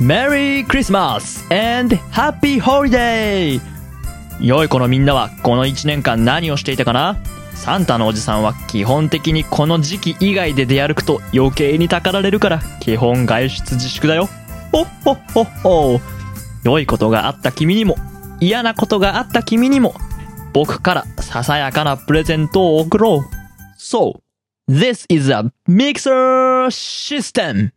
Merry Christmas and Happy Holiday! 良い子のみんなはこの1年間何をしていたかな？サンタのおじさんは基本的にこの時期以外で出歩くと余計にたかられるから基本外出自粛だよ。ほっほっほっほ。良いことがあった君にも嫌なことがあった君にも僕からささやかなプレゼントを贈ろう。So, this is a mixer system!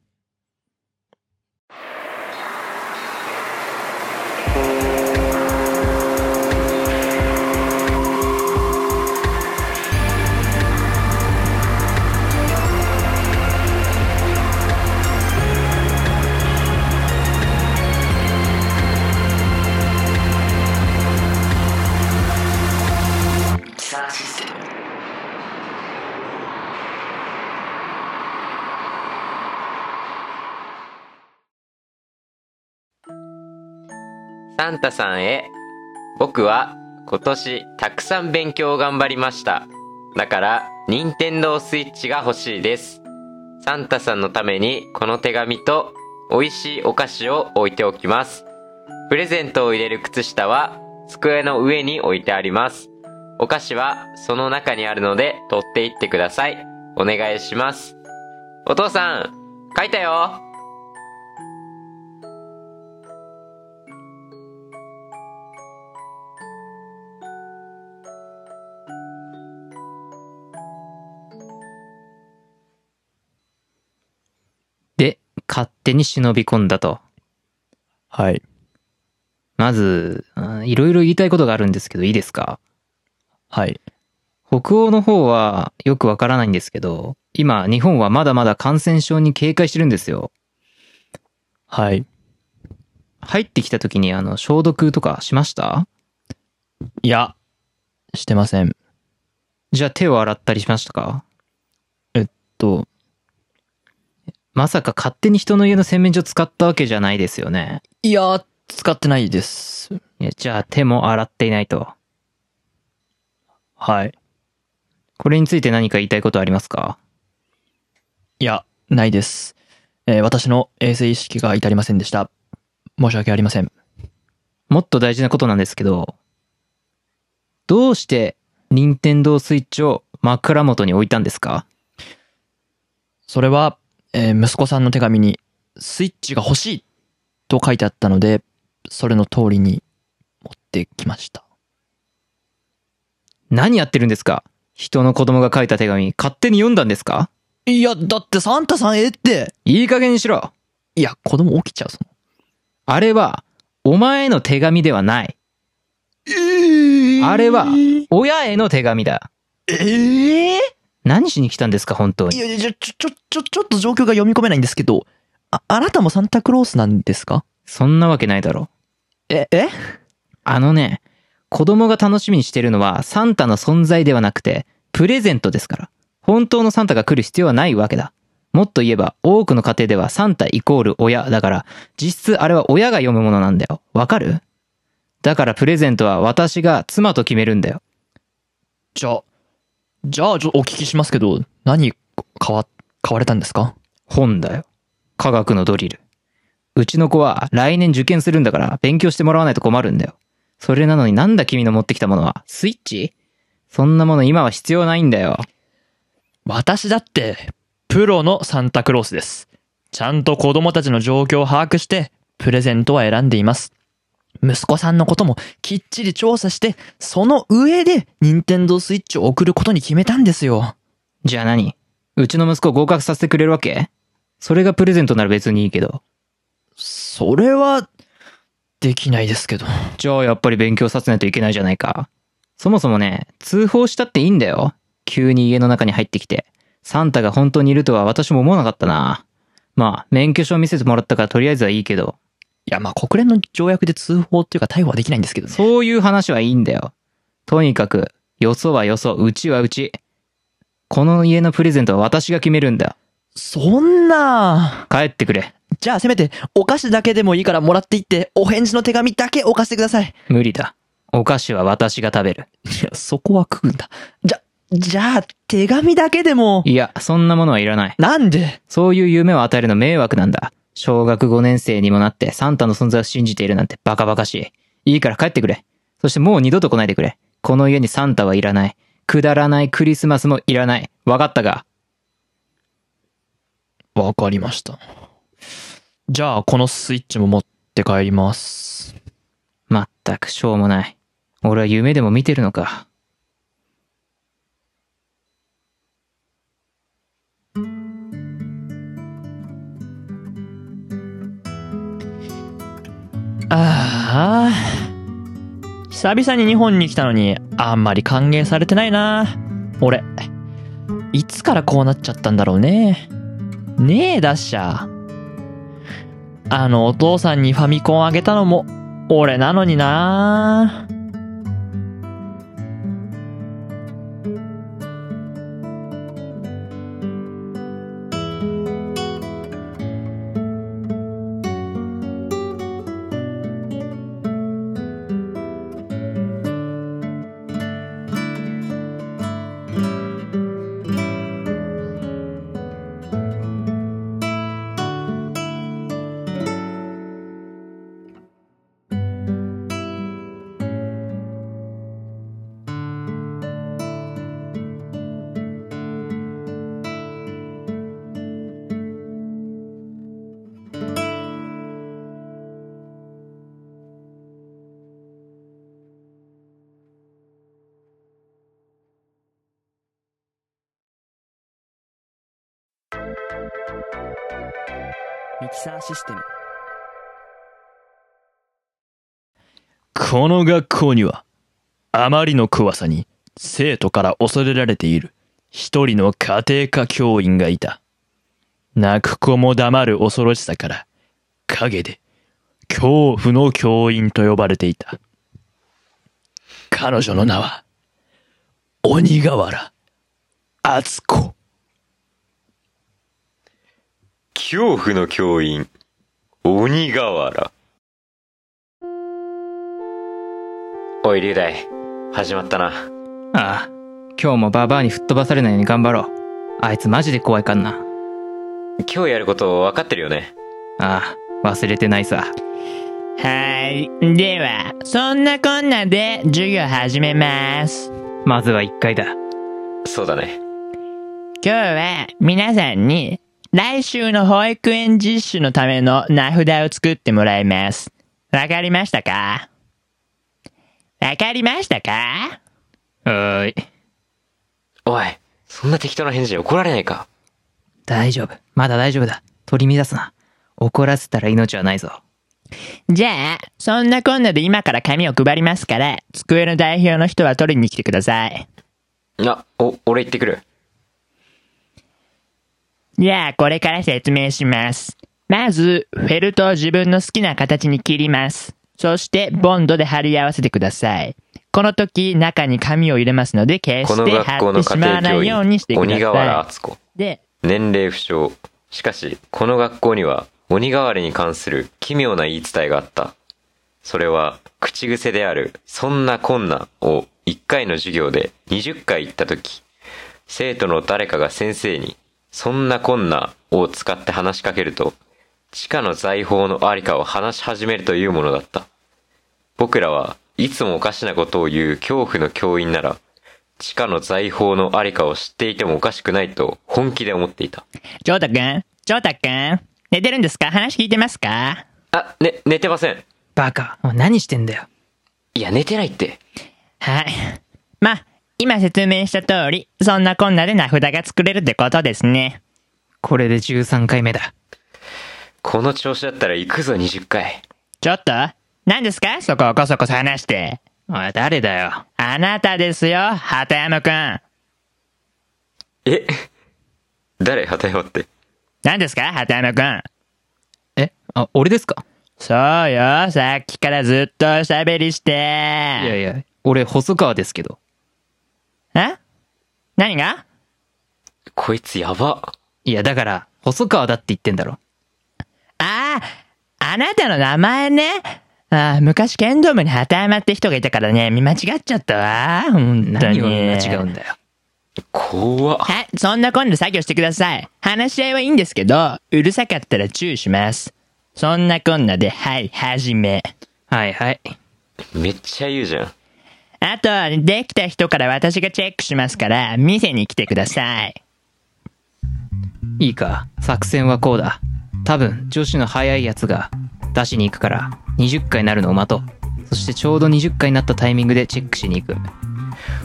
サンタさんへ、僕は今年たくさん勉強を頑張りました。だから、任天堂スイッチが欲しいです。サンタさんのためにこの手紙と美味しいお菓子を置いておきます。プレゼントを入れる靴下は机の上に置いてあります。お菓子はその中にあるので取っていってください。お願いします。お父さん、書いたよ勝手に忍び込んだと。はい。まず、うんいろいろ言いたいことがあるんですけど、いいですか？はい。北欧の方はよくわからないんですけど、今、日本はまだまだ感染症に警戒してるんですよ。はい。入ってきた時にあの、消毒とかしました？いや、してません。じゃあ手を洗ったりしましたか？と、まさか勝手に人の家の洗面所使ったわけじゃないですよね。いや、使ってないです。いやじゃあ手も洗っていないと。はい。これについて何か言いたいことありますか？いや、ないです。えー私の衛生意識が至りませんでした。申し訳ありません。もっと大事なことなんですけど、どうして任天堂スイッチを枕元に置いたんですか？それは、えー息子さんの手紙に、スイッチが欲しいと書いてあったので、それの通りに持ってきました。何やってるんですか？人の子供が書いた手紙勝手に読んだんですか？いや、だってサンタさんえって。いい加減にしろいや、子供起きちゃう、その。あれは、お前への手紙ではない。えあれは、親への手紙だ。ええ何しに来たんですか本当に？いやいや、ちょ、ちょ、ちょ、ちょ、ちょっと状況が読み込めないんですけど、あ、あなたもサンタクロースなんですか？そんなわけないだろ。え、え？あのね、子供が楽しみにしてるのはサンタの存在ではなくて、プレゼントですから。本当のサンタが来る必要はないわけだ。もっと言えば、多くの家庭ではサンタイコール親だから、実質あれは親が読むものなんだよ。わかる？だからプレゼントは私が妻と決めるんだよ。じゃあ、じゃあ、ちょ、お聞きしますけど、何、買わ、買われたんですか？本だよ。科学のドリル。うちの子は来年受験するんだから勉強してもらわないと困るんだよ。それなのになんだ君の持ってきたものは？スイッチ？そんなもの今は必要ないんだよ。私だって、プロのサンタクロースです。ちゃんと子供たちの状況を把握して、プレゼントは選んでいます。息子さんのこともきっちり調査して、その上で、任天堂スイッチを送ることに決めたんですよ。じゃあ何？うちの息子を合格させてくれるわけ？それがプレゼントなら別にいいけど。それは、できないですけど。じゃあやっぱり勉強させないといけないじゃないか。そもそもね、通報したっていいんだよ。急に家の中に入ってきて。サンタが本当にいるとは私も思わなかったな。まあ、免許証見せてもらったからとりあえずはいいけど。いや、まあ、国連の条約で通報っていうか逮捕はできないんですけどね。そういう話はいいんだよ。とにかく、よそはよそ、うちはうち。この家のプレゼントは私が決めるんだよ。そんな。帰ってくれ。じゃあせめて、お菓子だけでもいいからもらっていって、お返事の手紙だけ置かせてください。無理だ。お菓子は私が食べる。いや、そこは食うんだ。じゃ、じゃあ、手紙だけでも。いや、そんなものはいらない。なんで？そういう夢を与えるの迷惑なんだ。小学5年生にもなってサンタの存在を信じているなんてバカバカしい。いいから帰ってくれ。そしてもう二度と来ないでくれ。この家にサンタはいらない。くだらないクリスマスもいらない。わかったか？わかりました。じゃあ、このスイッチも持って帰ります。まったくしょうもない。俺は夢でも見てるのか。ああ。久々に日本に来たのに、あんまり歓迎されてないな。俺。いつからこうなっちゃったんだろうね。ねえ、ダッシャー。あのお父さんにファミコンあげたのも、俺なのにな。ミキサーシステム。この学校には、あまりの怖さに生徒から恐れられている一人の家庭科教員がいた。泣く子も黙る恐ろしさから、陰で恐怖の教員と呼ばれていた。彼女の名は、鬼瓦敦子。恐怖の教員、鬼瓦。おい、龍大、始まったな。ああ、今日もババアに吹っ飛ばされないように頑張ろう。あいつマジで怖いかんな。今日やること分かってるよね。ああ、忘れてないさ。はい。では、そんなこんなで授業始めます。まずは一回だ。そうだね。今日は皆さんに来週の保育園実習のための名札を作ってもらいます。わかりましたか？わかりましたか？はーい。おい、そんな適当な返事で怒られないか？大丈夫。まだ大丈夫だ。取り乱すな。怒らせたら命はないぞ。じゃあ、そんなこんなで今から紙を配りますから、机の代表の人は取りに来てください。あ、お、俺行ってくる。じゃあ、これから説明します。まず、フェルトを自分の好きな形に切ります。そして、ボンドで貼り合わせてください。この時、中に紙を入れますので、決して貼ってしまわないようにして員、くだ鬼瓦さ敦子。い。で、年齢不詳。しかし、この学校には鬼瓦に関する奇妙な言い伝えがあった。それは、口癖である、そんなこんなを1回の授業で20回言ったとき、生徒の誰かが先生に、そんなこんなを使って話しかけると、地下の財宝のありかを話し始めるというものだった。僕らはいつもおかしなことを言う恐怖の教員なら、地下の財宝のありかを知っていてもおかしくないと本気で思っていた。ジョータくんジョータくん寝てるんですか？話聞いてますか？あ、ね、寝てません。バカ。おい何してんだよ。いや、寝てないって。はい。まあ、今説明した通り、そんなこんなで名札が作れるってことですね。これで13回目だ。この調子だったら行くぞ20回。ちょっと？何ですか？そこをこそこそ話して。おい、誰だよ？あなたですよ、鳩山くん。え？誰？旗山って。何ですか？鳩山くん。え？あ、俺ですか？そうよ、さっきからずっとおしゃべりして。いやいや、俺細川ですけど。え？何が？こいつやば。いや、だから、細川だって言ってんだろ。ああ、あなたの名前ね。ああ、昔剣道部に鳩山って人がいたからね、見間違っちゃったわ。本当に。何を間違うんだよ。怖っ。はい、そんな今度作業してください。話し合いはいいんですけど、うるさかったら注意します。そんなこんなで、はい、はじめ。はいはい。めっちゃ言うじゃん。あと、できた人から私がチェックしますから、店に来てください。いいか、作戦はこうだ。多分、女子の早いやつが出しに行くから、20回になるのを待とう。そしてちょうど20回になったタイミングでチェックしに行く。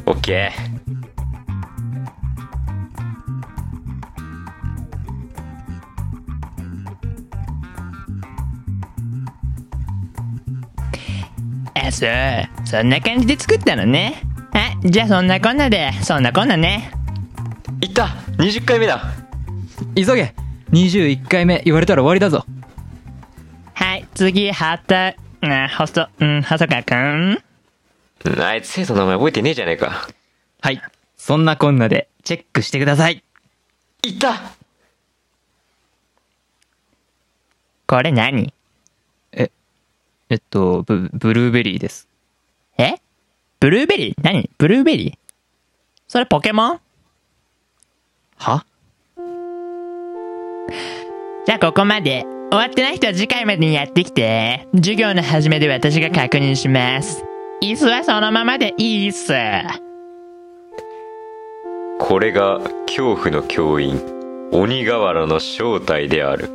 オッケー。あ、そう。そんな感じで作ったのね。はい、じゃあそんなこんなで、そんなこんなね。いった !20 回目だ急げ !21 回目言われたら終わりだぞ。はい、次、はた、あ、ほそ、うん、細川くん。うんあいつ生徒の名前覚えてねえじゃねえか。はい。そんなこんなでチェックしてください。いったこれ何？ええっと、ブ、ブルーベリーです。え？ブルーベリー？何？ブルーベリー？それポケモン？は？じゃあここまで。終わってない人は次回までにやってきて。授業の始めで私が確認します。椅子はそのままでいいっす。これが恐怖の教員、鬼瓦の正体である。